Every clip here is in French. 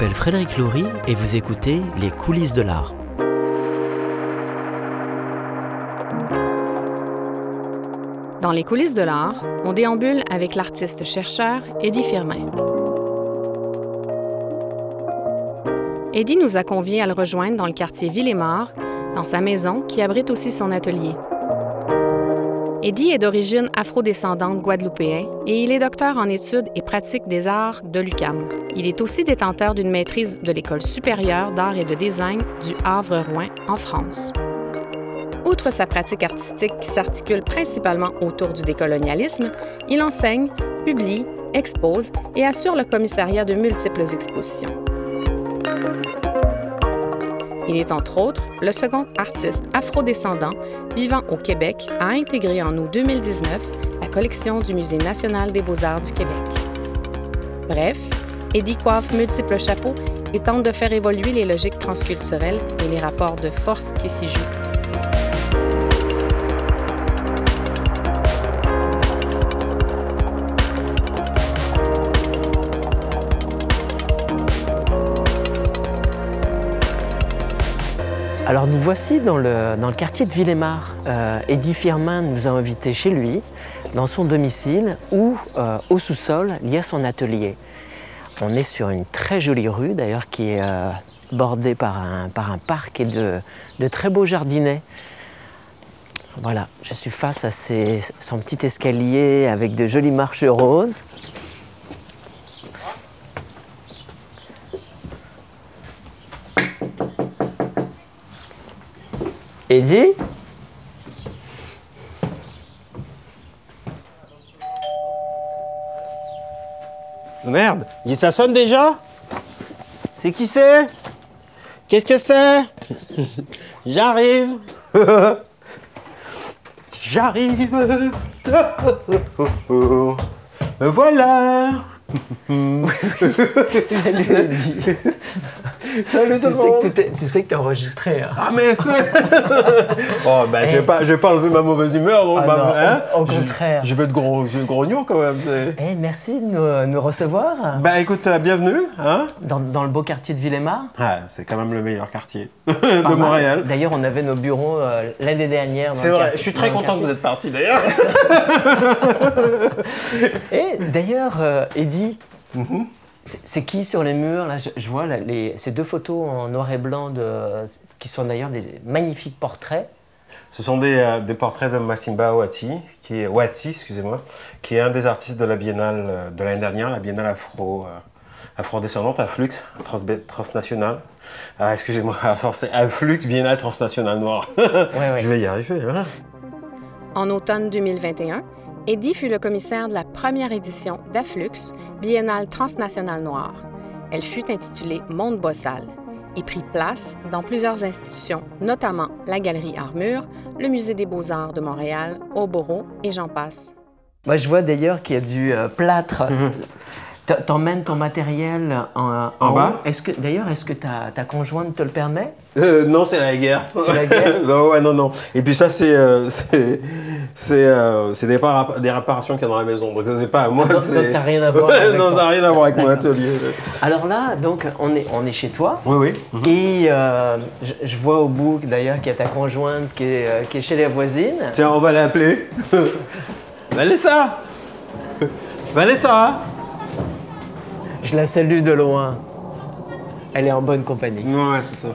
M'appelle Frédéric Laurie et vous écoutez Les coulisses de l'art. Dans les coulisses de l'art, on déambule avec l'artiste-chercheur Eddie Firmin. Eddie nous a conviés à le rejoindre dans le quartier Villemort, dans sa maison qui abrite aussi son atelier. Eddie est d'origine afrodescendante guadeloupéenne et il est docteur en études et pratiques des arts de l'UCAM. Il est aussi détenteur d'une maîtrise de l'École supérieure d'art et de design du Havre-Rouen en France. Outre sa pratique artistique qui s'articule principalement autour du décolonialisme, il enseigne, publie, expose et assure le commissariat de multiples expositions. Il est entre autres le second artiste afrodescendant vivant au Québec à intégrer en août 2019 la collection du Musée national des beaux-arts du Québec. Bref, Eddie coiffe multiples chapeaux et tente de faire évoluer les logiques transculturelles et les rapports de force qui s'y jouent. Alors nous voici dans le, quartier de Villemar. Euh, Eddie Firmin nous a invités chez lui, dans son domicile, où euh, au sous-sol, il y a son atelier. On est sur une très jolie rue d'ailleurs qui est euh, bordée par un, par un parc et de, de très beaux jardinets. Voilà, je suis face à ses- son petit escalier avec de jolies marches roses. Eddie Merde, il- ça sonne déjà? C'est qui c'est? Qu'est-ce que c'est? J'arrive. J'arrive. Me voilà. Salut Salut tout tu, le sais monde que tout est- tu sais que t'es enregistré. hein. Ah mais c'est... oh bah je vais pas, je vais pas enlever ma mauvaise humeur donc Ah bah, non, hein au- au contraire. Je, vais être gros, je vais être grognon quand même c'est- Eh, merci de nous, nous recevoir Bah écoute, euh, bienvenue hein dans, dans le beau quartier de Villemar. ah, C'est quand même le meilleur quartier de mal. Montréal D'ailleurs, on avait nos bureaux euh, l'année dernière. C'est vrai, quartier- je suis très content que vous êtes parti d'ailleurs Et d'ailleurs, euh, Eddie, Mhm. c'est- c'est qui sur les murs là? Je, je vois là, les, ces deux photos en noir et blanc de, qui sont d'ailleurs des magnifiques portraits. Ce sont des, euh, des portraits de Massimba Ouati, qui est, Ouati, excusez-moi, qui est un des artistes de la Biennale euh, de l'année dernière, la Biennale afro, euh, afro-descendante, Afflux, transbe- transnationale. Ah, excusez-moi, c'est Afflux, Biennale transnationale noire. Ouais, ouais. Je vais y arriver. Hein? En automne 2021, Eddie fut le commissaire de la première édition d'Afflux, Biennale transnationale noire. Elle fut intitulée Monde Bossal et prit place dans plusieurs institutions, notamment la Galerie Armure, le Musée des beaux-arts de Montréal, Oboro et j'en passe. Moi, je vois d'ailleurs qu'il y a du euh, plâtre. T- T'emmènes ton matériel en, bas Est-ce que d'ailleurs, est-ce que ta, ta conjointe te le permet? Euh, non, c'est la guerre. C'est la guerre? Non, ouais, non, non. Et puis ça, c'est euh, c'est c'est euh, des, des réparations qu'il y a dans la maison. Donc ça, c'est pas à moi. Ah, donc- c'est- donc ça n'a rien à voir avec non, ça n'a rien à voir avec mon atelier. Alors là, donc, on est, on est chez toi. Oui, oui. Et euh, je, je vois au bout d'ailleurs qu'il y a ta conjointe qui est, euh, qui est chez les voisines. Tiens, on va l'appeler. Vanessa Vanessa Je la salue de loin. Elle est en bonne compagnie. Ouais, c'est ça.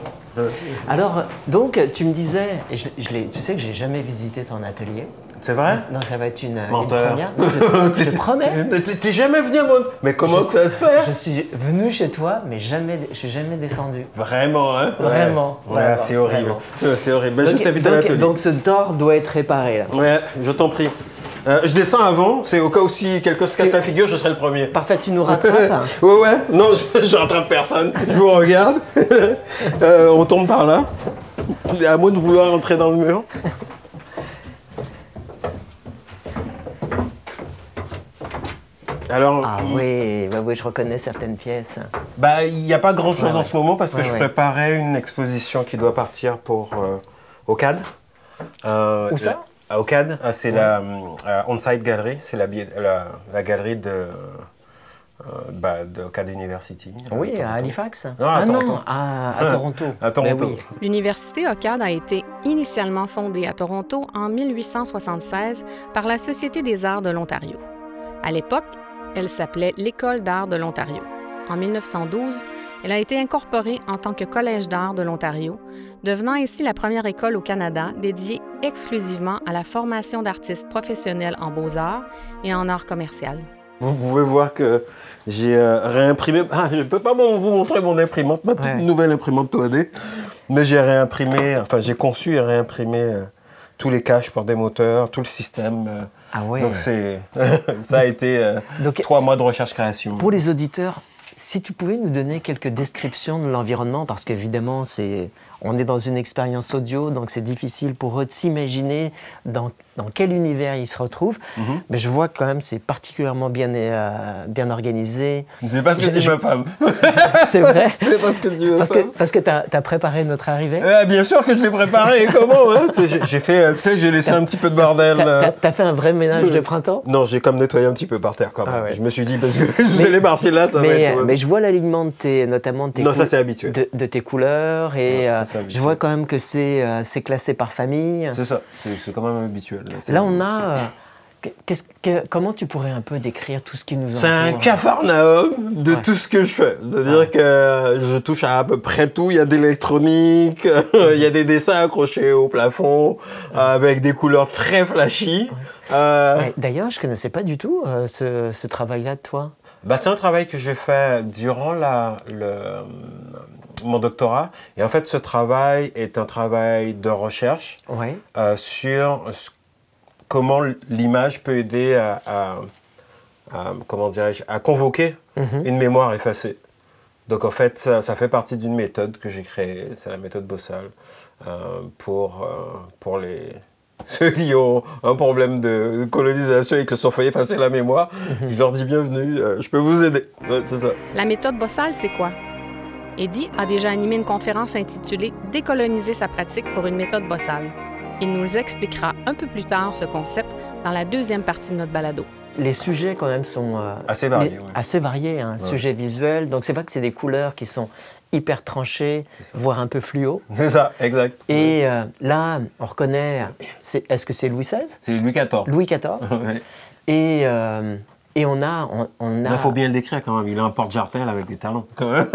Alors, donc, tu me disais, et je, je tu sais que j'ai jamais visité ton atelier. C'est vrai Non, ça va être une, une Menteur. première. Non, je, te- je te promets. T'es jamais venu à mon... Mais comment Je- ça se fait Je suis venu chez toi, mais jamais, je suis jamais descendu. Vraiment, hein Vraiment, Ouais, c'est horrible. C'est horrible. Ben, je donc, t'invite à donc- l'atelier. donc ce tort doit être réparé là. Ouais, je t'en prie. Euh, je descends avant, c'est au cas où si quelqu'un se casse la figure, je serai le premier. Parfait, tu nous rattrapes. Ouais, ouais, non, je, je rattrape personne. Je vous regarde. Euh, on tombe par là. À moins de vouloir entrer dans le mur. Alors, ah oui, bah oui, je reconnais certaines pièces. bah, il n'y a pas grand chose Ouais, en ouais. ce moment parce que Ouais, je ouais. préparais une exposition qui doit partir pour euh, au CAD. Euh, Où ça? La- Au CAD, euh, c'est la euh, On-Site Gallery, c'est la, bi- la, la galerie de, bah, de Cad University. Oui, Toronto. à Halifax Non, à Ah Toronto. non, à, à Toronto. À Toronto. Ben oui. L'Université OCAD a été initialement fondée à Toronto en 1876 par la Société des arts de l'Ontario. À l'époque, elle s'appelait l'École d'art de l'Ontario. En 1912, elle a été incorporée en tant que Collège d'art de l'Ontario, devenant ainsi la première école au Canada dédiée exclusivement à la formation d'artistes professionnels en beaux-arts et en art commercial. Vous pouvez voir que j'ai euh, réimprimé. Ah, je ne peux pas vous montrer mon imprimante, ma toute Ouais. nouvelle imprimante 3D. Mais j'ai réimprimé, enfin j'ai conçu et réimprimé euh, tous les caches pour des moteurs, tout le système. Ah ouais. Donc c'est, ça a été euh, Donc, trois mois de recherche-création. Pour les auditeurs, si tu pouvais nous donner quelques descriptions de l'environnement, parce qu'évidemment, c'est, on est dans une expérience audio, donc c'est difficile pour eux de s'imaginer dans, dans quel univers ils se retrouvent. Mhm. Mais je vois quand même c'est particulièrement bien, euh, bien organisé. C'est pas ce que Je- dit je- ma femme. C'est vrai C'est pas ce que dit ma Parce que, femme. parce que tu as, préparé notre arrivée Eh, bien sûr que je l'ai préparé. Comment hein j'ai- fait, euh, tu sais, j'ai laissé un petit peu de bordel. euh. Tu as, fait un vrai ménage de printemps? Non, j'ai comme nettoyé un petit peu par terre quand même. Ah ouais. Je me suis dit parce que vous allez marcher là, ça va mais, être. euh, mais je vois l'alignement de tes, notamment de tes, Non, ça, habituel. de, de tes couleurs et Ouais, ça, euh, je vois quand même que c'est euh, c'est classé par famille. C'est ça, c'est quand même habituel. Là, on a. euh, que- comment tu pourrais un peu décrire tout ce qui nous entoure C'est un cafarnaum de Ouais. tout ce que je fais. C'est-à-dire que je touche à à peu près tout. Il y a de l'électronique, il y a des dessins accrochés au plafond avec des couleurs très flashy. Euh, Ouais, D'ailleurs, je ne connaissais pas du tout euh, ce, ce travail-là de toi. bah, c'est un travail que j'ai fait durant la, le, mon doctorat. Et en fait, ce travail est un travail de recherche Ouais. euh, sur ce- comment l'image peut aider à, à- à- comment dirais-je, à convoquer Mhm. une mémoire effacée. Donc en fait, ça, ça fait partie d'une méthode que j'ai créée, c'est la méthode Bossal, euh, pour, euh, pour les, ceux qui ont un problème de colonisation et qui se sont fait effacer la mémoire. Mhm. Je leur dis bienvenue, euh, je peux vous aider. Ouais, ça. La méthode Bossal, c'est quoi? Eddie a déjà animé une conférence intitulée Décoloniser sa pratique pour une méthode Bossal. Il nous expliquera un peu plus tard ce concept dans la deuxième partie de notre balado. Les sujets, quand même, sont euh, Assez variés, les- ouais. assez variés. Hein, Ouais. Sujets visuels. Donc, c'est pas que c'est des couleurs qui sont hyper tranchées, voire un peu fluo. C'est ça, exact. Et euh, là, on reconnaît. Est-ce que c'est Louis XVI C'est Louis XIV. Louis XIV. Ouais. Et, euh, et on a. On, on a Il faut bien le décrire quand même, il a un porte-jartel avec des talons. Quand même.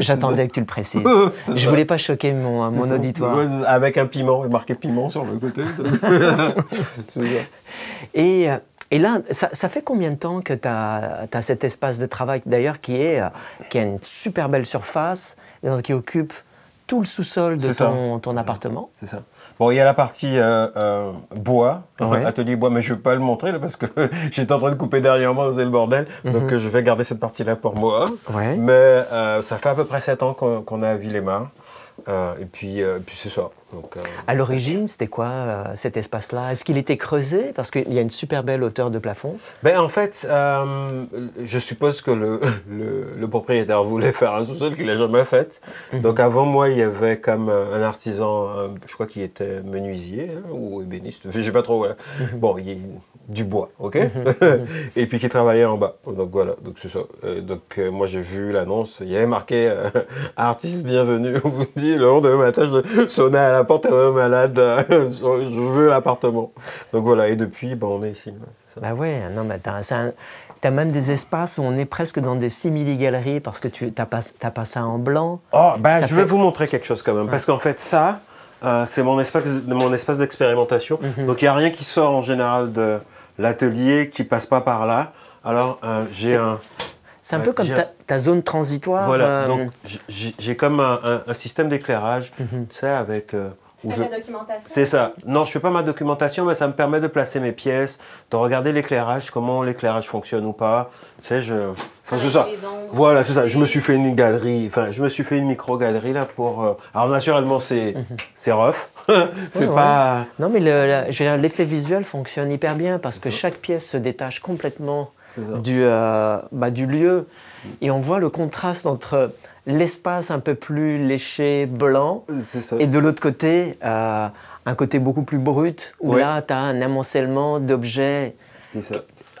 J'attendais que tu le précises. Je ça. voulais pas choquer mon, mon auditoire. Ouais, avec un piment, marqué piment sur le côté. Et, et là, ça, ça fait combien de temps que tu as, cet espace de travail, d'ailleurs, qui, est, qui a une super belle surface, et qui occupe tout le sous-sol de ton, ton appartement C'est ça. Bon, il y a la partie euh, euh, bois, Ouais. atelier bois, mais je ne vais pas le montrer là, parce que j'étais en train de couper derrière moi, c'est le bordel. Donc euh, je vais garder cette partie-là pour moi. Ouais. Mais euh, ça fait à peu près 7 ans qu'on qu'on est à Villemar. Euh, et puis, euh, puis c'est ça. Donc, euh, À l'origine, c'était quoi euh, cet espace-là? Est-ce qu'il était creusé? Parce qu'il y a une super belle hauteur de plafond. Ben, en fait, euh, je suppose que le, le, le propriétaire voulait faire un sous-sol qu'il n'a jamais fait. Donc avant moi, il y avait comme un artisan, je crois qu'il était menuisier hein, ou ébéniste, je sais pas trop. voilà. Bon, il y a du bois, ok Et puis qui travaillait en bas. Donc voilà, donc c'est ça. Donc moi j'ai vu l'annonce, il y avait marqué artiste bienvenue. On vous dit le lendemain matin, je sonnais à la porte, un malade, euh, je veux l'appartement. Donc voilà, et depuis, ben, on est ici. ça. Bah ouais, non, mais t'as c'est un- t'as même des espaces où on est presque dans des simili-galeries parce que tu n'as pas, t'as pas ça en blanc. Oh, bah, Ça je vais vous montrer quelque chose quand même. Parce qu'en fait, ça, euh, c'est mon espace, mon espace d'expérimentation. Mhm. Donc, il n'y a rien qui sort en général de l'atelier qui passe pas par là. Alors, euh, j'ai un. C'est un Ouais, peu comme ta, ta zone transitoire. Voilà, euh, donc j'ai- comme un, un- un système d'éclairage, Mhm. tu sais, avec. euh, où je- documentation? C'est ça. Non, je fais pas ma documentation, mais ça me permet de placer mes pièces, de regarder l'éclairage, comment l'éclairage fonctionne ou pas. Tu sais, je. Enfin, c'est ça. Voilà, c'est ça. Je me suis fait une galerie, enfin, je me suis fait une micro-galerie là pour. euh, Alors, naturellement, c'est c'est rough. c'est pas. Non, mais le- l'effet visuel fonctionne hyper bien parce que ça. chaque pièce se détache complètement. Du, euh, bah, du lieu. Et on voit le contraste entre l'espace un peu plus léché, blanc, ça. et de l'autre côté, euh, un côté beaucoup plus brut, où Ouais. là, tu as un amoncellement d'objets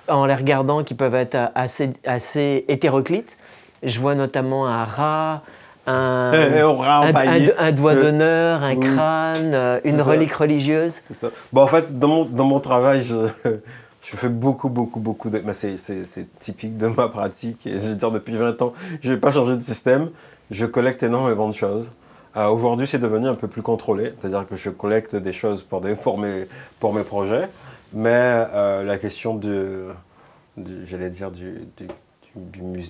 en les regardant qui peuvent être assez, assez hétéroclites. Je vois notamment un rat, un, un, doigt d'honneur, un crâne, une relique religieuse. Ça. Bon, en fait, dans mon, dans mon travail, je, je fais beaucoup, beaucoup, beaucoup de. c'est typique de ma pratique. Je veux dire, depuis 20 ans, je n'ai pas changé de système. Je collecte énormément de choses. Euh, aujourd'hui, c'est devenu un peu plus contrôlé. C'est-à-dire que je collecte des choses pour, des, pour, mes, projets. Mais euh, la question du, j'allais dire, du, du, du,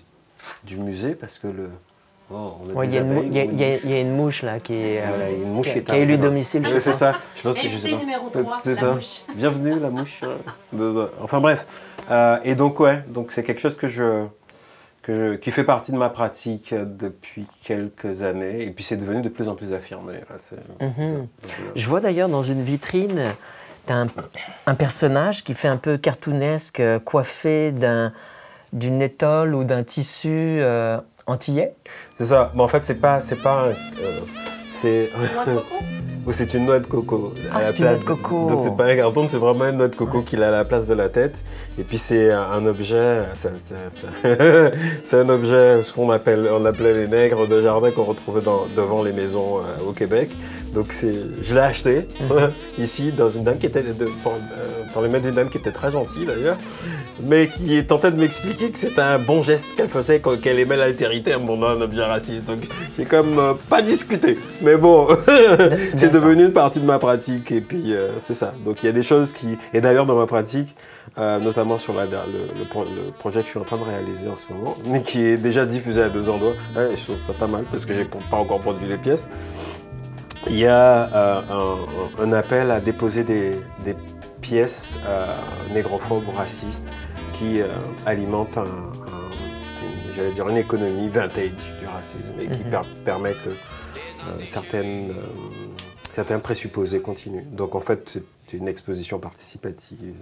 du musée, parce que le, il y, a une mouche là qui, est, euh, une mouche qui, a élu domicile. c'est ça. Je pense que je numéro 3, c'est ça. Mouche. Bienvenue la mouche. enfin bref. Euh, et donc ouais, donc c'est quelque chose que je, que qui fait partie de ma pratique depuis quelques années. Et puis c'est devenu de plus en plus affirmé. Mhm. Je vois d'ailleurs dans une vitrine, tu as un, personnage qui fait un peu cartoonesque, euh, coiffé d'un d'une étole ou d'un tissu antillais C'est ça. Mais en fait, c'est pas, c'est pas, euh, c'est. c'est une noix de coco. Ah, c'est une noix de coco. Donc c'est pas un carton, c'est vraiment une noix de coco qu'il a à la place de la tête. Et puis c'est un objet, c'est un objet, ce qu'on appelle, on appelait les nègres de jardin qu'on retrouvait devant les maisons euh, au Québec. Donc je l'ai acheté mhm. ici dans une dame qui était de, dans les mains d'une dame qui était très gentille d'ailleurs, mais qui tentait de m'expliquer que c'était un bon geste qu'elle faisait, qu'elle aimait l'altérité en mon un objet raciste. Donc j'ai comme euh, pas discuté. Mais bon, c'est devenu une partie de ma pratique et puis euh, c'est ça. Donc il y a des choses qui, et d'ailleurs dans ma pratique, euh, notamment sur la, le, projet que je suis en train de réaliser en ce moment, mais qui est déjà diffusé à deux endroits. je trouve ça pas mal parce que j'ai pas encore produit les pièces. Il y a un, appel à déposer des, des pièces euh, négrophobes ou racistes qui euh, alimentent une, j'allais dire une économie vintage du racisme et qui mhm. permet que euh, certaines, certains présupposés continuent. Donc en fait, une exposition participative,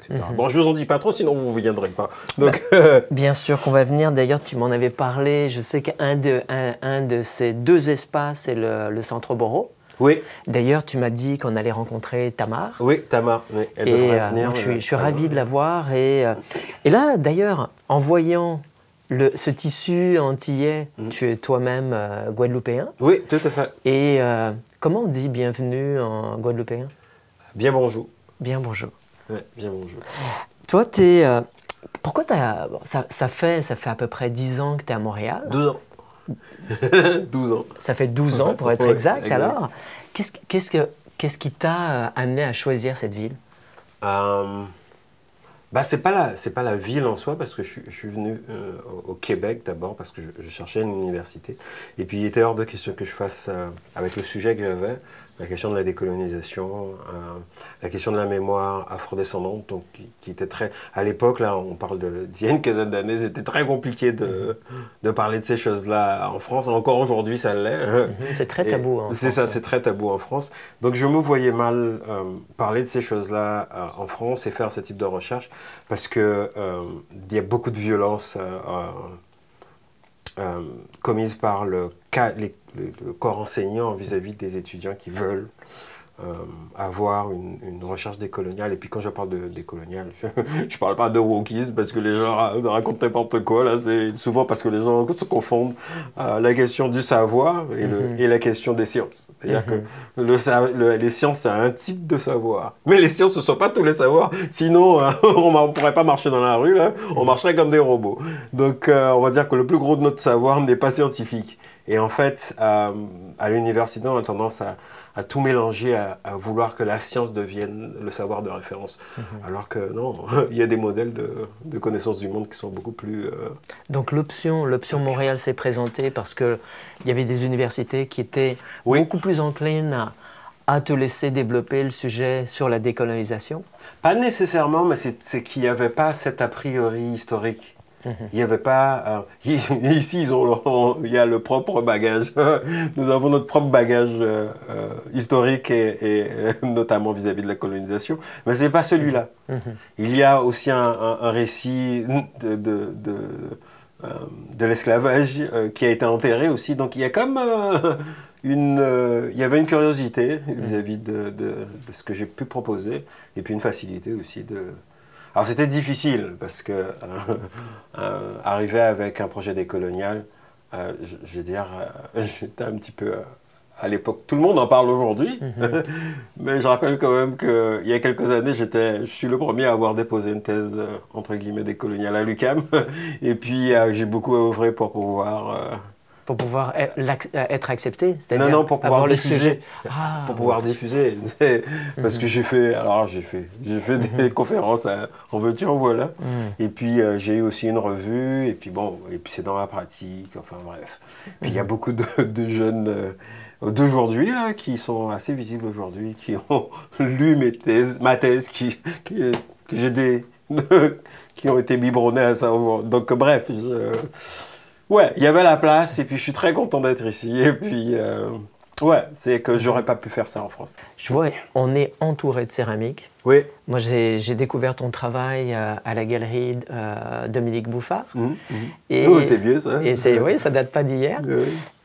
etc. Mhm. Bon, je vous en dis pas trop, sinon vous ne viendrez pas. Donc, bah, bien sûr qu'on va venir. D'ailleurs, tu m'en avais parlé. Je sais qu'un de, un, de ces deux espaces, c'est le, le Centre Boro. Oui. D'ailleurs, tu m'as dit qu'on allait rencontrer Tamar. Oui, Tamar. elle devrait euh, venir. Je suis, ravi de la voir. Et, euh, et là, d'ailleurs, en voyant le, ce tissu antillais, mm. tu es toi-même euh, guadeloupéen. Oui, tout à fait. Et comment on dit bienvenue en guadeloupéen? Bien bonjour. Bien bonjour. Oui, bien bonjour. Toi, tu es. pourquoi as, ça, ça, fait, ça fait à peu près 10 ans que tu es à Montréal? 12 ans. 12 ans. Ça fait 12 ans pour être exact, alors. Qu'est-ce qui t'a euh, amené à choisir cette ville? Euh, bah, c'est pas la c'est pas la ville en soi parce que je, suis venu euh, au Québec d'abord parce que je, cherchais une université et puis il était hors de question que je fasse avec le sujet que j'avais la question de la décolonisation, euh, la question de la mémoire afrodescendante, donc qui, était très. À l'époque, là, on parle d'il y a une quinzaine d'années, c'était très compliqué de, de, parler de ces choses-là en France. Encore aujourd'hui, ça l'est. Mhm. C'est très tabou. C'est ça, c'est très tabou en France. Donc je me voyais mal euh, parler de ces choses-là euh, en France et faire ce type de recherche parce que il y a beaucoup de violences commises par le, corps enseignant vis-à-vis des étudiants qui veulent euh, avoir une, recherche décoloniale. Et puis quand je parle de décoloniale, je ne parle pas de wokisme parce que les gens racontent n'importe quoi. Là, c'est souvent parce que les gens se confondent euh, la question du savoir et, le, mhm. et la question des sciences. C'est-à-dire que mhm. le, les sciences, c'est un type de savoir. Mais les sciences, ce ne sont pas tous les savoirs. Sinon, euh, on ne pourrait pas marcher dans la rue. Là. On mhm. marcherait comme des robots. Donc, on va dire que le plus gros de notre savoir n'est pas scientifique. Et en fait, à l'université, on a tendance à, tout mélanger, à, vouloir que la science devienne le savoir de référence. Mhm. Alors que non, il y a des modèles de, connaissance du monde qui sont beaucoup plus... Euh, Donc l'option, l'option Montréal s'est présentée parce qu'il y avait des universités qui étaient beaucoup plus enclines à, à te laisser développer le sujet sur la décolonisation Pas nécessairement, mais c'est qu'il n'y avait pas cet a priori historique. Il n'y avait pas. Euh, ici, ils ont, il y a le propre bagage. Nous avons notre propre bagage euh, euh, historique et, notamment vis-à-vis de la colonisation. Mais ce n'est pas celui-là. Mhm. Il y a aussi un, récit de, de, de, l'esclavage qui a été enterré aussi. Donc il y a comme. Une, il y avait une curiosité vis-à-vis de, de, ce que j'ai pu proposer et puis une facilité aussi de, Alors c'était difficile parce que arriver avec un projet décolonial, je, je, veux dire, j'étais un petit peu à l'époque. Tout le monde en parle aujourd'hui, mhm. mais je rappelle quand même qu'il y a quelques années, j'étais, je suis le premier à avoir déposé une thèse, euh, entre guillemets, décoloniale à l'UCAM. Et puis, euh, j'ai beaucoup œuvré pour pouvoir euh, pour pouvoir e-, euh, être accepté Non, non, pour pouvoir diffuser. Ah, pour pouvoir diffuser. Parce que j'ai fait, alors j'ai fait, j'ai fait des mhm. conférences en veux-tu, en voilà. Mhm. Et puis euh, j'ai eu aussi une revue, et puis bon, et puis c'est dans ma pratique, enfin bref. Puis il y a mhm. beaucoup de, jeunes euh, d'aujourd'hui, là, qui sont assez visibles aujourd'hui, qui ont lu mes thèses, ma thèse, qui, que j'ai des. qui ont été biberonnés à ça. Donc bref, je, Ouais, il y avait la place et puis je suis très content d'être ici. Et puis, euh, ouais, c'est que j'aurais pas pu faire ça en France. Je vois, on est entouré de céramique. Oui. Moi, j'ai découvert ton travail euh, à la galerie euh, Dominique Bouffard. Mmh, mmh. Et, oh, c'est vieux ça. Et c'est, oui, ça date pas d'hier.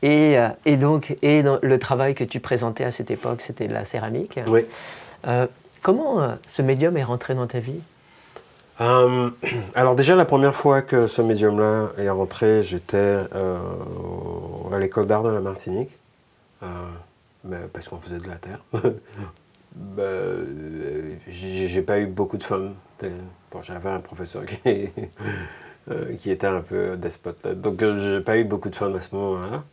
Et, et, donc, et dans le travail que tu présentais à cette époque, c'était la céramique. Oui. comment ce médium est rentré dans ta vie? Euh, alors déjà, la première fois que ce médium-là est rentré, j'étais euh, à l'école d'art de la Martinique, euh, parce qu'on faisait de la terre. ben, j'ai pas eu beaucoup de fun. J'avais un professeur qui, qui, était un peu despote, donc j'ai pas eu beaucoup de fun à ce moment-là.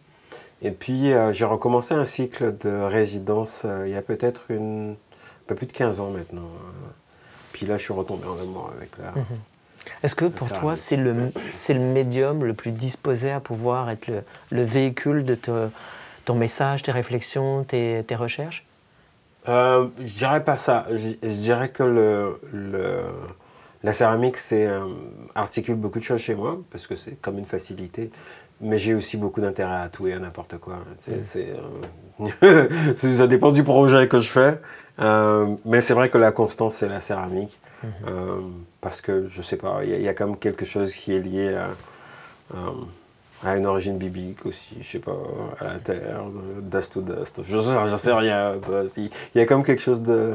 Et puis j'ai recommencé un cycle de résidence il y a peut-être un peu plus de 15 ans maintenant. Puis là, je suis retombé en amour avec la. Mhm. Est-ce que pour toi, c'est le, le médium le plus disposé à pouvoir être le, véhicule de ton message, tes réflexions, tes, tes recherches? Euh, Je dirais pas ça. Je, dirais que le, le la céramique c'est, euh, articule beaucoup de choses chez moi, parce que c'est comme une facilité. Mais j'ai aussi beaucoup d'intérêt à tout et à n'importe quoi. C'est, euh, ça dépend du projet que je fais. Euh, mais c'est vrai que la constance, c'est la céramique. Mhm. Euh, parce que, je sais pas, il y, a quand même quelque chose qui est lié à, à une origine biblique aussi, je sais pas, à la terre, dust to dust. Je sais, sais rien. Il y a comme quelque chose de,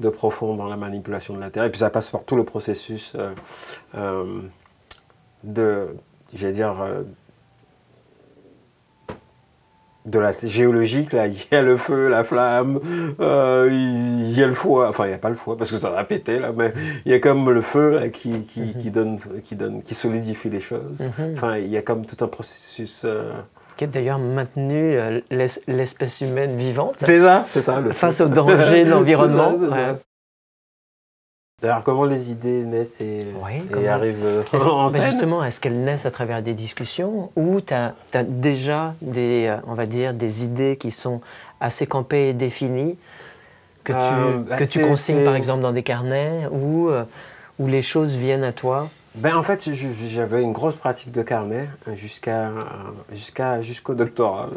de, profond dans la manipulation de la terre. Et puis ça passe par tout le processus de, j'allais dire, de la géologique, là, il y a le feu, la flamme, euh, il y a le foie, enfin il n'y a pas le foie parce que ça va péter là, mais il y a comme le feu là, qui, qui, mhm. qui donne, qui, donne, qui solidifie les choses. Mhm. Enfin, il y a comme tout un processus. Qui a d'ailleurs maintenu euh, l'espèce humaine vivante. C'est ça, c'est ça. face au danger de l'environnement. D'ailleurs, comment les idées naissent et, arrivent euh, en scène Justement, est-ce qu'elles naissent à travers des discussions ou tu as, déjà des, euh, on va dire, des idées qui sont assez campées et définies que tu, euh, bah, que tu consignes par exemple dans des carnets ou où les choses viennent à toi ben, en fait, j'avais une grosse pratique de carnet jusqu'à jusqu'à jusqu'au doctorat.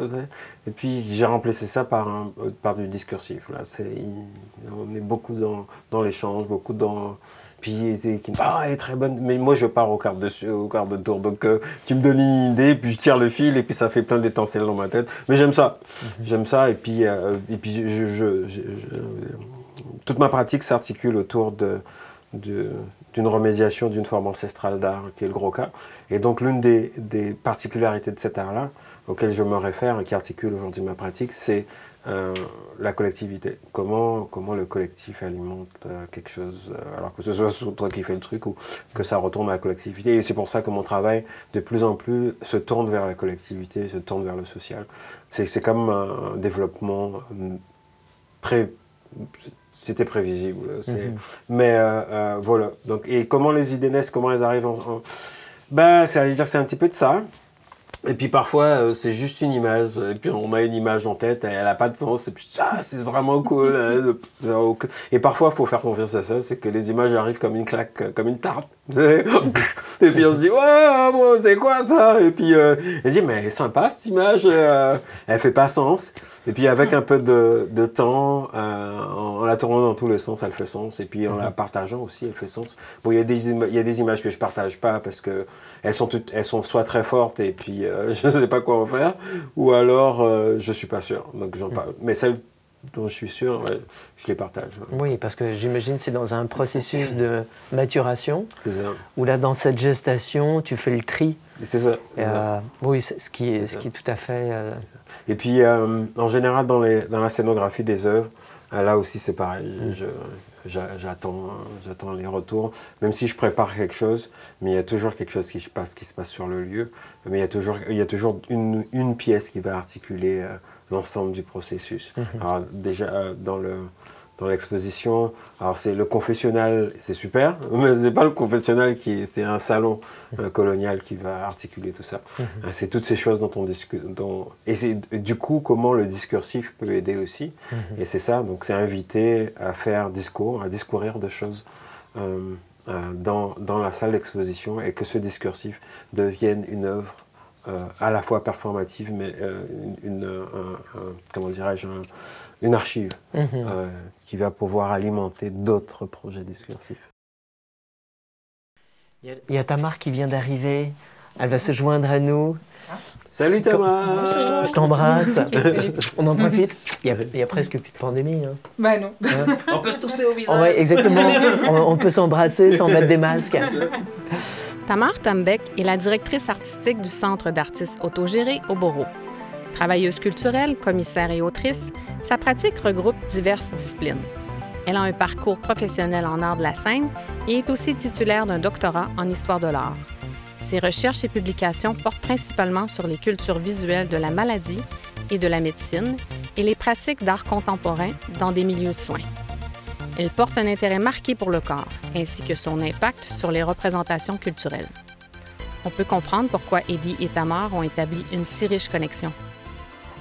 Et puis j'ai remplacé ça par, un, par du discursif. Là. on est beaucoup dans, dans l'échange, beaucoup dans. Puis qui me ah, elle est très bonne. Mais moi, je pars au quart de, au quart de tour. Donc, euh, tu me donnes une idée, puis je tire le fil, et puis ça fait plein d'étincelles dans ma tête. Mais j'aime ça. Mhm. J'aime ça. Et puis, euh, et puis je, je, toute ma pratique s'articule autour de, d'une remédiation d'une forme ancestrale d'art qui est le gros cas. Et donc l'une des, particularités de cet art-là, auquel je me réfère et qui articule aujourd'hui ma pratique, c'est euh, la collectivité. Comment, comment le collectif alimente euh, quelque chose, euh, alors que ce soit toi qui fais le truc ou que ça retourne à la collectivité. Et c'est pour ça que mon travail, de plus en plus, se tourne vers la collectivité, se tourne vers le social. C'est comme un développement très c'était prévisible. Mhm. Mais euh, euh, voilà. Donc, et comment les idées naissent, comment elles arrivent en. Ben, ça veut dire c'est un petit peu de ça. Et puis parfois, euh, c'est juste une image. Et puis on a une image en tête et elle n'a pas de sens. Et puis, ah, c'est vraiment cool. Hein, et parfois, il faut faire confiance à ça. C'est que les images arrivent comme une claque, comme une tarte. et puis on se dit, ouais, c'est quoi ça? Et puis euh, elle dit, mais sympa cette image. Euh, elle fait pas sens. Et puis avec un peu de, de temps, en, la tournant dans tous les sens, elle fait sens. Et puis en la mhm. partageant aussi, elle fait sens. Bon, il y, a des, il y a des images que je partage pas parce que elles sont, toutes, elles sont soit très fortes et puis je ne sais pas quoi en faire, ou alors je suis pas sûr. Donc j'en parle. Mais celles dont je suis sûr, je les partage. Oui, parce que j'imagine c'est dans un processus de maturation. C'est ça. Où là, dans cette gestation, tu fais le tri. C'est ça. Euh, oui, ce qui est, ce qui est tout à fait. Euh, Et puis, euh, en général, dans, les, dans la scénographie des œuvres, là aussi c'est pareil. Mm. j'attends, j'attends les retours, même si je prépare quelque chose, mais il y a toujours quelque chose qui se passe, qui se passe sur le lieu. Mais il y a toujours, il y a toujours une, une pièce qui va articuler l'ensemble du processus. Mhm. Alors déjà euh, dans le dans l'exposition, alors c'est le confessionnal, c'est super, mais c'est pas le confessionnal qui c'est un salon mhm. euh, colonial qui va articuler tout ça. Mhm. Euh, c'est toutes ces choses dont on discute, dont, et c'est du coup comment le discursif peut aider aussi. Et c'est ça, donc c'est inviter à faire discours, à discourir de choses. dans, dans, la salle d'exposition et que ce discursif devienne une œuvre euh, à la fois performative, mais euh, une, comment dirais-je, une archive mhm. euh, qui va pouvoir alimenter d'autres projets discursifs. Il y a Tamar qui vient d'arriver. Elle va se joindre à nous. Salut Tamar Je t'embrasse. on en profite. Il y, a, presque plus de pandémie. Hein. Bah non. on peut se tousser au visage. exactement. on, on peut s'embrasser sans mettre des masques. Tamar Tambeck est la directrice artistique du Centre d'artistes autogérés au Bourreau. Travailleuse culturelle, commissaire et autrice, sa pratique regroupe diverses disciplines. Elle a un parcours professionnel en art de la scène et est aussi titulaire d'un doctorat en histoire de l'art. Ses recherches et publications portent principalement sur les cultures visuelles de la maladie et de la médecine et les pratiques d'art contemporain dans des milieux de soins. Elle porte un intérêt marqué pour le corps, ainsi que son impact sur les représentations culturelles. On peut comprendre pourquoi Eddie et Tamar ont établi une si riche connexion.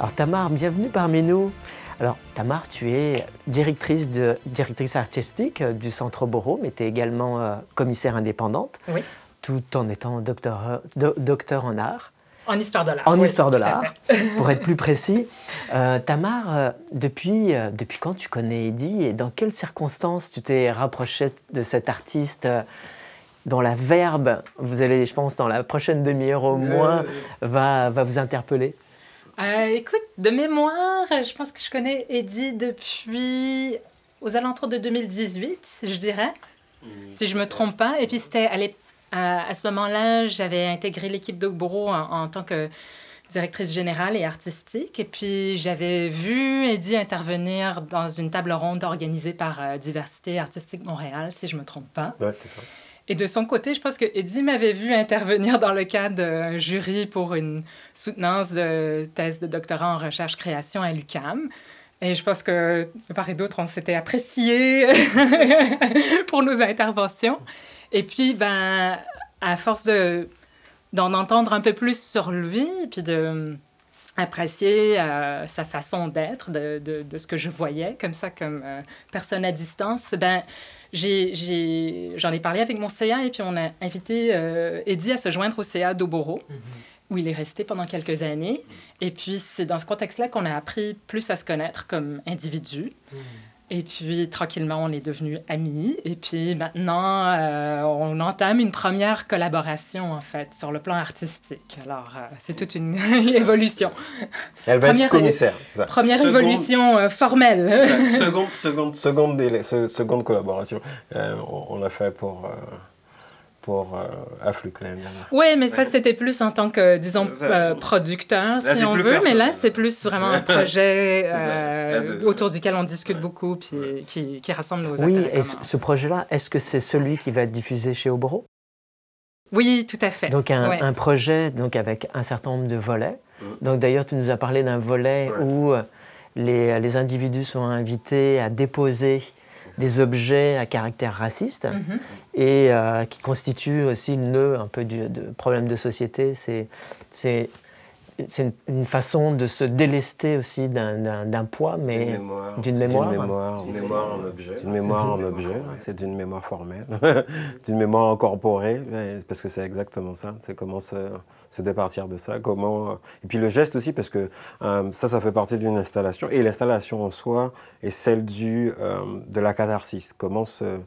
Alors Tamar, bienvenue parmi nous. Alors Tamar, tu es directrice, de, directrice artistique du Centre Boro, mais tu es également euh, commissaire indépendante, oui. tout en étant docteur, docteur en art. En histoire de l'art. En histoire de l'art, pour être plus précis. Euh, Tamar, euh, depuis, euh, depuis quand tu connais Eddie et dans quelles circonstances tu t'es rapproché de cet artiste dont la verbe, vous allez, je pense, dans la prochaine demi-heure au moins, va, va vous interpeller? Écoute, de mémoire, je pense que je connais Eddie depuis aux alentours de 2018, je dirais, hmm. si je me trompe pas. Et puis c'était à l'époque à ce moment-là, j'avais intégré l'équipe d'Ogboro en, en, tant que directrice générale et artistique. Et puis, j'avais vu Eddie intervenir dans une table ronde organisée par euh, Diversité Artistique Montréal, si je ne me trompe pas. Ouais, c'est ça. Et de son côté, je pense que Eddie m'avait vu intervenir dans le cadre d'un jury pour une soutenance de thèse de doctorat en recherche-création à l'UCAM. Et je pense que, de part et d'autre, on s'était apprécié pour nos interventions. Et puis, ben, à force de, d'en entendre un peu plus sur lui, puis de apprécier euh, sa façon d'être, de, de, ce que je voyais comme ça, comme euh, personne à distance, ben, j'ai, j'en ai parlé avec mon CA et puis on a invité euh, Eddie à se joindre au CA d'Oboro. Mm-hmm. Où il est resté pendant quelques années. Et puis, c'est dans ce contexte-là qu'on a appris plus à se connaître comme individu. Mm. Et puis, tranquillement, on est devenus amis. Et puis, maintenant, euh, on entame une première collaboration, en fait, sur le plan artistique. Alors, euh, c'est toute une évolution. Elle va être commissaire, c'est ça. Première évolution euh, formelle. seconde, seconde, seconde, seconde collaboration. on, on l'a fait pour pour euh, Afflux Oui, mais ça, c'était plus en tant que, disons, euh, producteur, si on veut. Mais là, c'est plus vraiment un projet euh, autour duquel on discute beaucoup puis qui, qui rassemble nos Oui, et ce projet-là, est-ce que c'est celui qui va être diffusé chez Oboro Oui, tout à fait. Donc, un, projet donc, avec un certain nombre de volets. Donc, d'ailleurs, tu nous as parlé d'un volet où les, les individus sont invités à déposer des objets à caractère raciste mhm. et euh, qui constituent aussi le nœud un peu du de problème de société. C'est c'est une façon de se délester aussi d'un poids, mais d'une mémoire. D'une mémoire, mémoire, en objet. D'une mémoire en objet, c'est d'une mémoire formelle, d'une mémoire incorporée, parce que c'est exactement ça. C'est comment se, se, départir de ça, comment. Et puis le geste aussi, parce que euh, ça, ça fait partie d'une installation, et l'installation en soi est celle du, euh, de la catharsis. Comment se,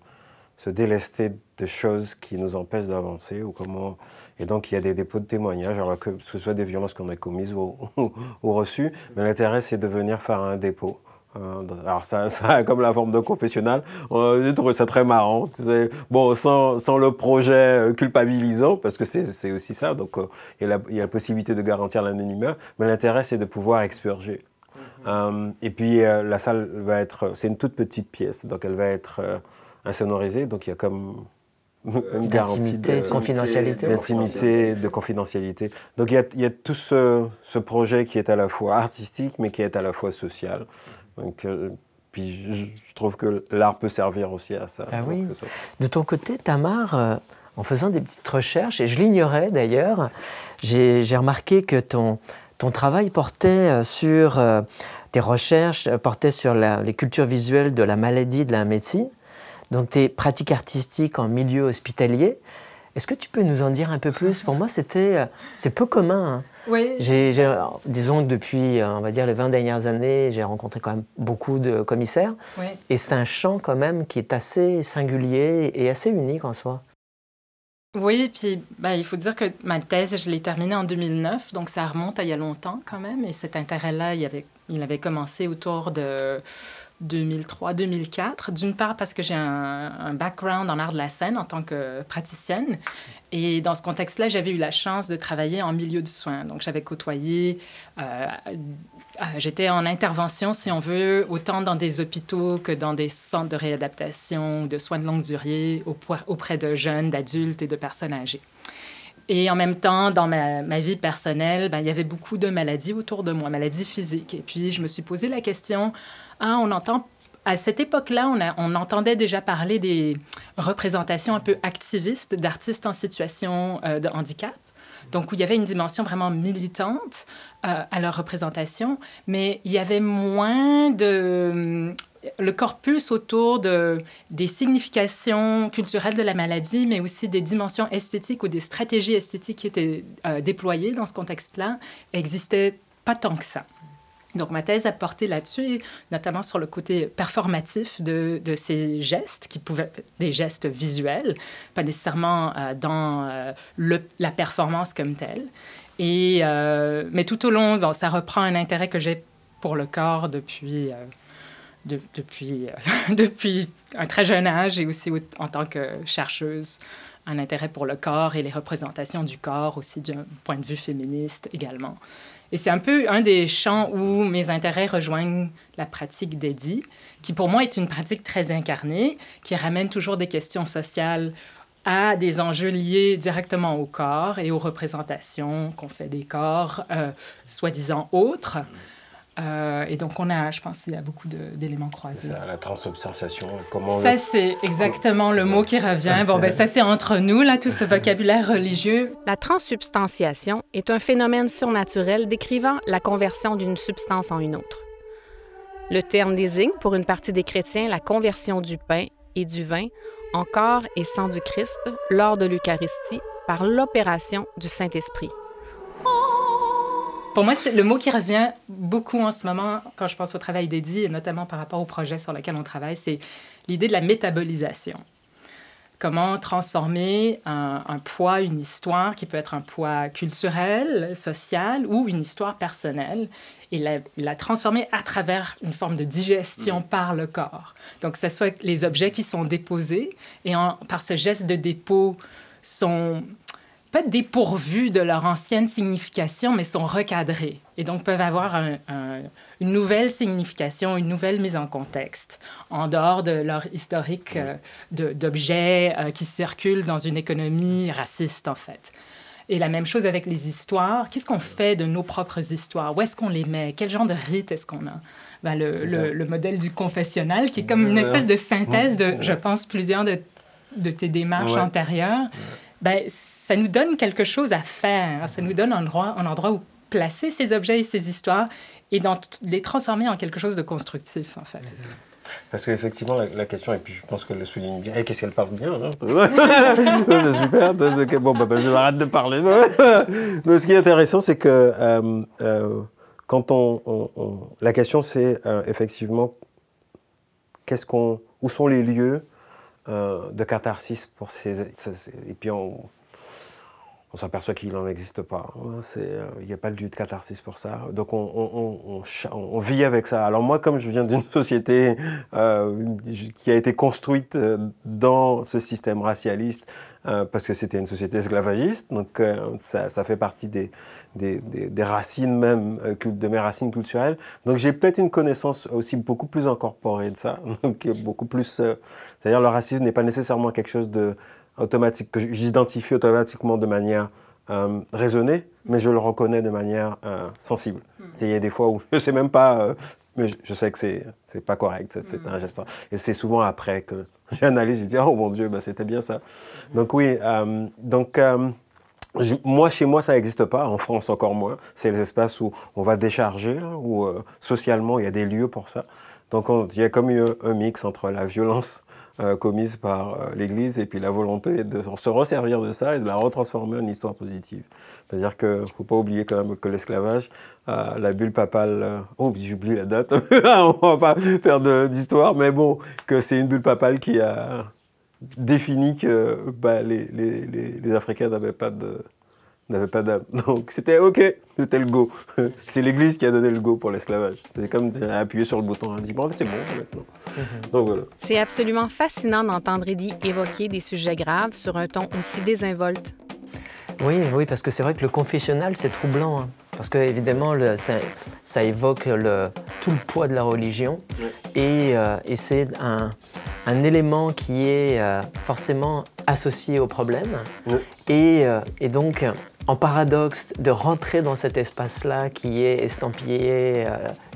se délester de choses qui nous empêchent d'avancer, ou comment et donc, il y a des dépôts de témoignages, alors que ce soit des violences qu'on a commises ou, ou, reçues. Mais l'intérêt, c'est de venir faire un dépôt alors ça, ça, comme la forme de confessionnal, j'ai trouvé ça très marrant. Bon, sans, sans, le projet culpabilisant, parce que c'est aussi ça, donc il y, a la, possibilité de garantir l'anonymat, mais l'intérêt c'est de pouvoir expurger. Mhm. et puis la salle va être, c'est une toute petite pièce, donc elle va être insonorisée, donc il y a comme une garantie de confidentialité. D'intimité, de confidentialité. Donc il y a, y a tout ce, ce, projet qui est à la fois artistique, mais qui est à la fois social. Donc, euh, puis je, trouve que l'art peut servir aussi à ça. Ah oui. De ton côté, Tamar, euh, en faisant des petites recherches, et je l'ignorais d'ailleurs, j'ai remarqué que ton, ton travail portait euh, sur, tes recherches portaient sur les cultures visuelles de la maladie, de la médecine donc tes pratiques artistiques en milieu hospitalier. Est-ce que tu peux nous en dire un peu plus? Pour moi, c'était, euh, c'est peu commun. Hein. Oui. J'ai, disons que depuis, euh, on va dire, les 20 dernières années, j'ai rencontré quand même beaucoup de commissaires. Oui. Et c'est un champ quand même qui est assez singulier et assez unique en soi. Oui, puis ben, il faut dire que ma thèse, je l'ai terminée en 2009, donc ça remonte à il y a longtemps quand même. Et cet intérêt-là, il avait, il avait commencé autour de 2003-2004. D'une part parce que j'ai un, background en art de la scène en tant que praticienne. Et dans ce contexte-là, j'avais eu la chance de travailler en milieu de soins. Donc j'avais côtoyé, euh, euh, j'étais en intervention, si on veut, autant dans des hôpitaux que dans des centres de réadaptation, de soins de longue durée, auprès de jeunes, d'adultes et de personnes âgées. Et en même temps, dans ma, vie personnelle, ben, il y avait beaucoup de maladies autour de moi, maladies physiques. Et puis, je me suis posé la question, ah, on entend à cette époque-là, on, on, entendait déjà parler des représentations un peu activistes d'artistes en situation euh, de handicap. Donc, où il y avait une dimension vraiment militante euh, à leur représentation, mais il y avait moins de, le corpus autour de, des significations culturelles de la maladie, mais aussi des dimensions esthétiques ou des stratégies esthétiques qui étaient euh, déployées dans ce contexte-là, existait pas tant que ça. Donc, ma thèse a porté là-dessus, notamment sur le côté performatif de, ces gestes, qui pouvaient être des gestes visuels, pas nécessairement euh, dans euh, la performance comme telle. Et, mais tout au long, ça reprend un intérêt que j'ai pour le corps depuis depuis, euh, depuis un très jeune âge et aussi en tant que chercheuse, un intérêt pour le corps et les représentations du corps aussi d'un point de vue féministe également. Et c'est un peu un des champs où mes intérêts rejoignent la pratique d'Eddie, qui pour moi est une pratique très incarnée, qui ramène toujours des questions sociales à des enjeux liés directement au corps et aux représentations qu'on fait des corps euh, soi-disant autres. Euh, et donc, on a, je pense, il y a beaucoup d'éléments croisés. Ça, la transsubstantiation, comment... Ça, c'est exactement le mot qui revient. Bon, ben ça, c'est entre nous, là, tout ce vocabulaire religieux. La transsubstantiation est un phénomène surnaturel décrivant la conversion d'une substance en une autre. Le terme désigne, pour une partie des chrétiens, la conversion du pain et du vin en corps et sang du Christ lors de l'Eucharistie par l'opération du Saint-Esprit. Pour moi, c'est le mot qui revient beaucoup en ce moment quand je pense au travail d'Eddie, et notamment par rapport au projet sur lequel on travaille, c'est l'idée de la métabolisation. Comment transformer un, poids, une histoire qui peut être un poids culturel, social ou une histoire personnelle et la, la transformer à travers une forme de digestion mm. par le corps. Donc, que ce soit les objets qui sont déposés et en, par ce geste de dépôt sont pas dépourvus de leur ancienne signification, mais sont recadrés et donc peuvent avoir une nouvelle signification, une nouvelle mise en contexte, en dehors de leur historique euh, d'objets euh, qui circulent dans une économie raciste, en fait. Et la même chose avec les histoires. Qu'est-ce qu'on fait de nos propres histoires? Où est-ce qu'on les met? Quel genre de rite est-ce qu'on a? Ben, le, le, modèle du confessionnal, qui est comme une espèce de synthèse de, je pense, plusieurs de, de tes démarches antérieures. Ben, ça nous donne quelque chose à faire. Ça nous donne un endroit, un endroit où placer ces objets et ces histoires et dans, les transformer en quelque chose de constructif, en fait. Parce qu'effectivement, la, question, et puis je pense qu'elle le souligne bien, et qu'est-ce qu'elle parle bien hein C'est super, bon, bah, bah, je m'arrête de parler. Mais ce qui est intéressant, c'est que euh, euh, quand on, La question, c'est euh, effectivement, qu'est-ce qu'on, où sont les lieux de catharsis pour ces... Et puis on, on s'aperçoit qu'il n'en existe pas. Hein. Euh, il n'y a pas de lieu de catharsis pour ça. Donc on, vit avec ça. Alors moi, comme je viens d'une société euh, qui a été construite euh, dans ce système racialiste, parce que c'était une société esclavagiste, donc ça, fait partie des, des, des, racines même, de mes racines culturelles. Donc j'ai peut-être une connaissance aussi beaucoup plus incorporée de ça, donc beaucoup plus... C'est-à-dire le racisme n'est pas nécessairement quelque chose de automatique, que j'identifie automatiquement de manière euh, raisonnée, mais je le reconnais de manière euh, sensible. Hmm. Il y a des fois où je ne sais même pas, euh, mais je, sais que c'est n'est pas correct, c'est hmm. un geste. Et c'est souvent après que j'analyse, je dis oh mon Dieu, bah, c'était bien ça. Donc oui, donc moi, chez moi, ça n'existe pas, en France encore moins. C'est les espaces où on va décharger, où socialement, il y a des lieux pour ça. Donc il y a comme eu un mix entre la violence euh, commise par euh, l'Église et puis la volonté de se resservir de ça et de la retransformer en histoire positive. C'est-à-dire qu'il faut pas oublier quand même que l'esclavage, euh, la bulle papale, oh j'oublie la date, on va pas faire d'histoire, mais bon, que c'est une bulle papale qui a défini que bah, les, les, les Africains n'avaient pas de n'avait pas d'âme. Donc c'était OK, c'était le go. c'est l'Église qui a donné le go pour l'esclavage. C'est comme appuyer sur le bouton, on dit bon, c'est bon maintenant. Mhm. Donc voilà. C'est absolument fascinant d'entendre Eddie évoquer des sujets graves sur un ton aussi désinvolte. Oui, oui, parce que c'est vrai que le confessionnal, c'est troublant. Hein. Parce que, évidemment, ça, évoque le, tout le poids de la religion. Et, euh, et c'est un, un, élément qui est euh, forcément associé au problème. Et, euh, et, donc, en paradoxe de rentrer dans cet espace-là qui est estampillé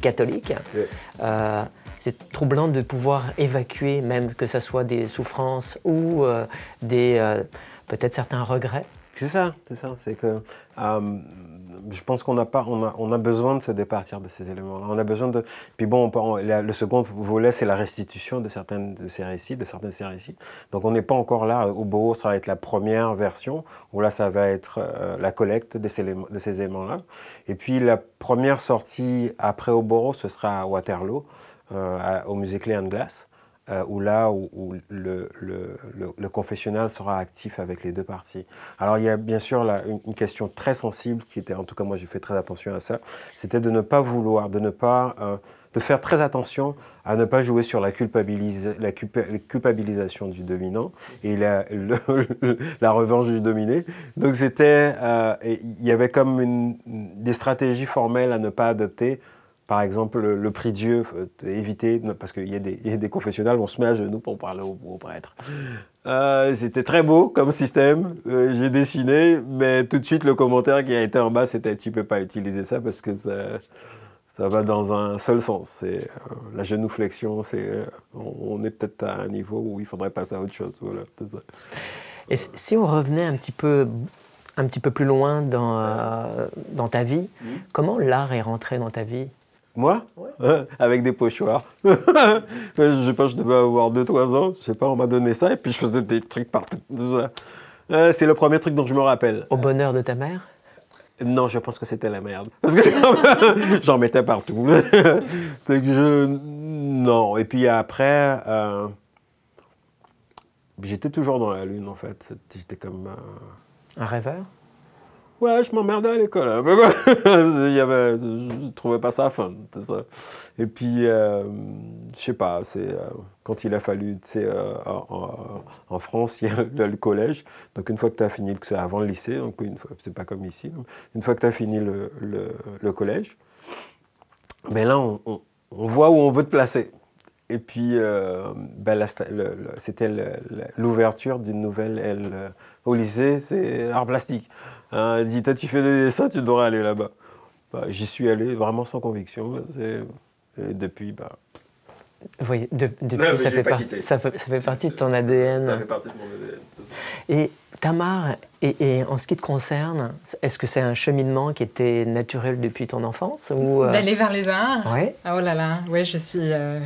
catholique, c'est troublant de pouvoir évacuer, même que ce soit des souffrances ou des peut-être certains regrets. C'est ça, c'est ça. C'est que euh, je pense qu'on a pas, on a, on a besoin de se départir de ces éléments-là. On a besoin de. Puis bon, le second volet, c'est la restitution de certaines de ces récits, de certains de ces récits. Donc on n'est pas encore là. Au beau, ça va être la première version, où là, ça va être euh, la collecte de ces, éléments-là. Et puis la première sortie après Oboro, ce sera à Waterloo, euh, au musée Clé Glass. Euh, où là où, le, le, confessionnal sera actif avec les deux parties. Alors il y a bien sûr une, question très sensible qui était, en tout cas moi j'ai fait très attention à ça, c'était de ne pas vouloir, de ne pas, euh, de faire très attention à ne pas jouer sur la, culpabilisation du dominant et la, revanche du dominé. Donc c'était, euh, il y avait comme des stratégies formelles à ne pas adopter par exemple, le, prix Dieu, éviter, parce qu'il y, a des confessionnels, on se met à genoux pour parler au, prêtre. Euh, c'était très beau comme système, euh, j'ai dessiné, mais tout de suite le commentaire qui a été en bas, c'était tu peux pas utiliser ça parce que ça, ça va dans un seul sens. C'est euh, la genuflexion, c'est on, est peut-être à un niveau où il faudrait passer à autre chose. Voilà, Et si on revenait un petit peu un petit peu plus loin dans, dans ta vie, mmh. comment l'art est rentré dans ta vie? Moi Avec des pochoirs. je sais pas, je devais avoir 2-3 ans, je sais pas, on m'a donné ça et puis je faisais des trucs partout. c'est le premier truc dont je me rappelle. Au bonheur de ta mère? Non, je pense que c'était la merde. Parce que j'en mettais partout. je... Non, et puis après, euh, j'étais toujours dans la lune en fait. J'étais comme... Un rêveur? Ouais, je m'emmerdais à l'école. Hein. Il y avait, je trouvais pas ça fun. Ça. Et puis, euh, je sais pas, c'est euh, quand il a fallu, tu sais, euh, en, France, il y a le collège. Donc, une fois que tu as fini, c'est avant le lycée, donc une fois, c'est pas comme ici. Une fois que tu as fini le, collège, ben là, on, on, voit où on veut te placer. Et puis, euh, ben, c'était l'ouverture d'une nouvelle aile au lycée, c'est art plastique. Hein, elle dit, toi tu fais ça, tu devrais aller là-bas. Bah, j'y suis allé vraiment sans conviction. Et depuis, bah... Oui, depuis, ça, fait ça, fait, partie de ton ADN. Ça fait partie de mon ADN. Et Tamar, et, en ce qui te concerne, est-ce que c'est un cheminement qui était naturel depuis ton enfance ou euh? D'aller vers les arts Oui. Ah, oh là là, oui, je suis, euh,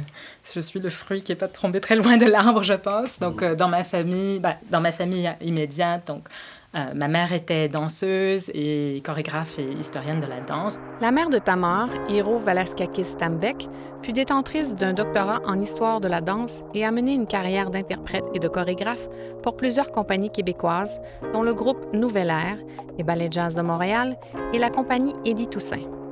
je suis le fruit qui n'est pas tombé très loin de l'arbre, je pense. Donc, euh, dans ma famille, bah, dans ma famille immédiate, donc Euh, ma mère était danseuse et chorégraphe et historienne de la danse. La mère de Tamar, Hiro Valaskakis Tambek, fut détentrice d'un doctorat en histoire de la danse et a mené une carrière d'interprète et de chorégraphe pour plusieurs compagnies québécoises, dont le groupe Nouvelle Air, les Ballets Jazz de Montréal et la compagnie Eddie Toussaint.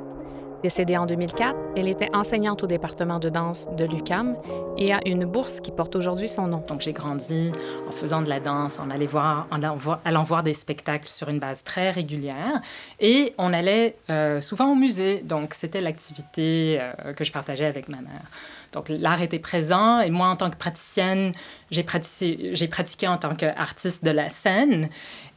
Décédée en 2004, elle était enseignante au département de danse de l'UCAM et a une bourse qui porte aujourd'hui son nom. Donc j'ai grandi en faisant de la danse, en, allant voir, des spectacles sur une base très régulière et on allait euh, souvent au musée. Donc c'était l'activité euh, que je partageais avec ma mère. Donc l'art était présent et moi en tant que praticienne, j'ai pratiqué, en tant qu'artiste de la scène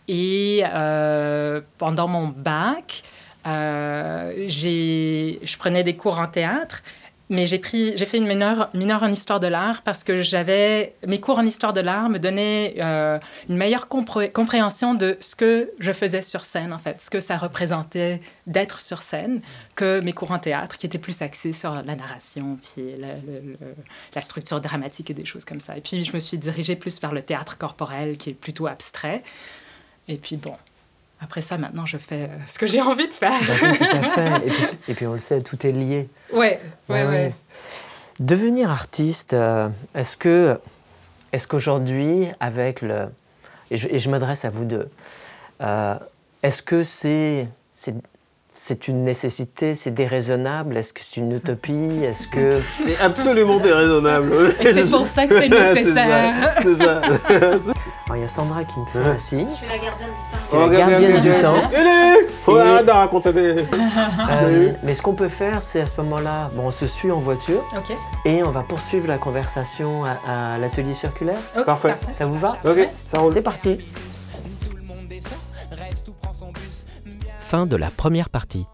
et euh, pendant mon bac, je prenais des cours en théâtre, mais j'ai fait une mineure, en histoire de l'art parce que mes cours en histoire de l'art me donnaient euh, une meilleure compréhension de ce que je faisais sur scène en fait, ce que ça représentait d'être sur scène que mes cours en théâtre qui étaient plus axés sur la narration puis la structure dramatique et des choses comme ça. Et puis je me suis dirigée plus vers le théâtre corporel qui est plutôt abstrait. Et puis bon, après ça, maintenant, je fais euh, ce que j'ai envie de faire. Bah tout à fait. Et puis, et puis, on le sait, tout est lié. Ouais, ouais, ouais. Devenir artiste, euh, est-ce que, est-ce qu'aujourd'hui, avec le, et je, m'adresse à vous deux, euh, est-ce que c'est, c'est c'est une nécessité, c'est déraisonnable, est-ce que c'est une utopie, est-ce que... C'est absolument déraisonnable. c'est pour ça que c'est nécessaire. c'est ça. il y a Sandra qui me fait un signe. Je suis la gardienne du temps. C'est la gardienne du temps. Euh, mais ce qu'on peut faire, c'est à ce moment-là, bon, on se suit en voiture et on va poursuivre la conversation à, l'atelier circulaire. parfait. Ça vous va Ok, ça roule. C'est parti. Fin de la première partie.